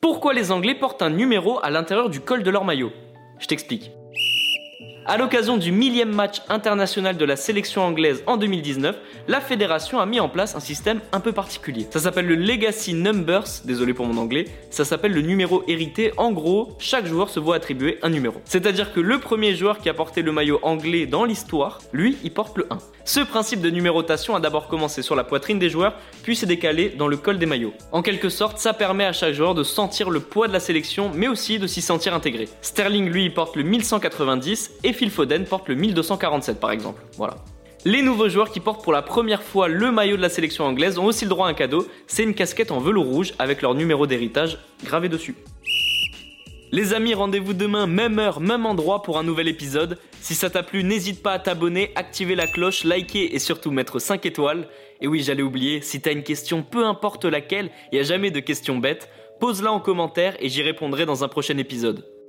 Pourquoi les Anglais portent un numéro à l'intérieur du col de leur maillot? Je t'explique. À l'occasion du millième match international de la sélection anglaise en 2019, la fédération a mis en place un système un peu particulier. Ça s'appelle le Legacy Numbers, désolé pour mon anglais, ça s'appelle le numéro hérité. En gros, chaque joueur se voit attribuer un numéro. C'est-à-dire que le premier joueur qui a porté le maillot anglais dans l'histoire, lui, il porte le 1. Ce principe de numérotation a d'abord commencé sur la poitrine des joueurs, puis s'est décalé dans le col des maillots. En quelque sorte, ça permet à chaque joueur de sentir le poids de la sélection, mais aussi de s'y sentir intégré. Sterling, lui, porte le 1190 et Phil Foden porte le 1247 par exemple. Voilà. Les nouveaux joueurs qui portent pour la première fois le maillot de la sélection anglaise ont aussi le droit à un cadeau, c'est une casquette en velours rouge avec leur numéro d'héritage gravé dessus. Les amis, rendez-vous demain, même heure, même endroit pour un nouvel épisode. Si ça t'a plu, n'hésite pas à t'abonner, activer la cloche, liker et surtout mettre 5 étoiles. Et oui, j'allais oublier, si t'as une question, peu importe laquelle, il n'y a jamais de questions bêtes, pose-la en commentaire et j'y répondrai dans un prochain épisode.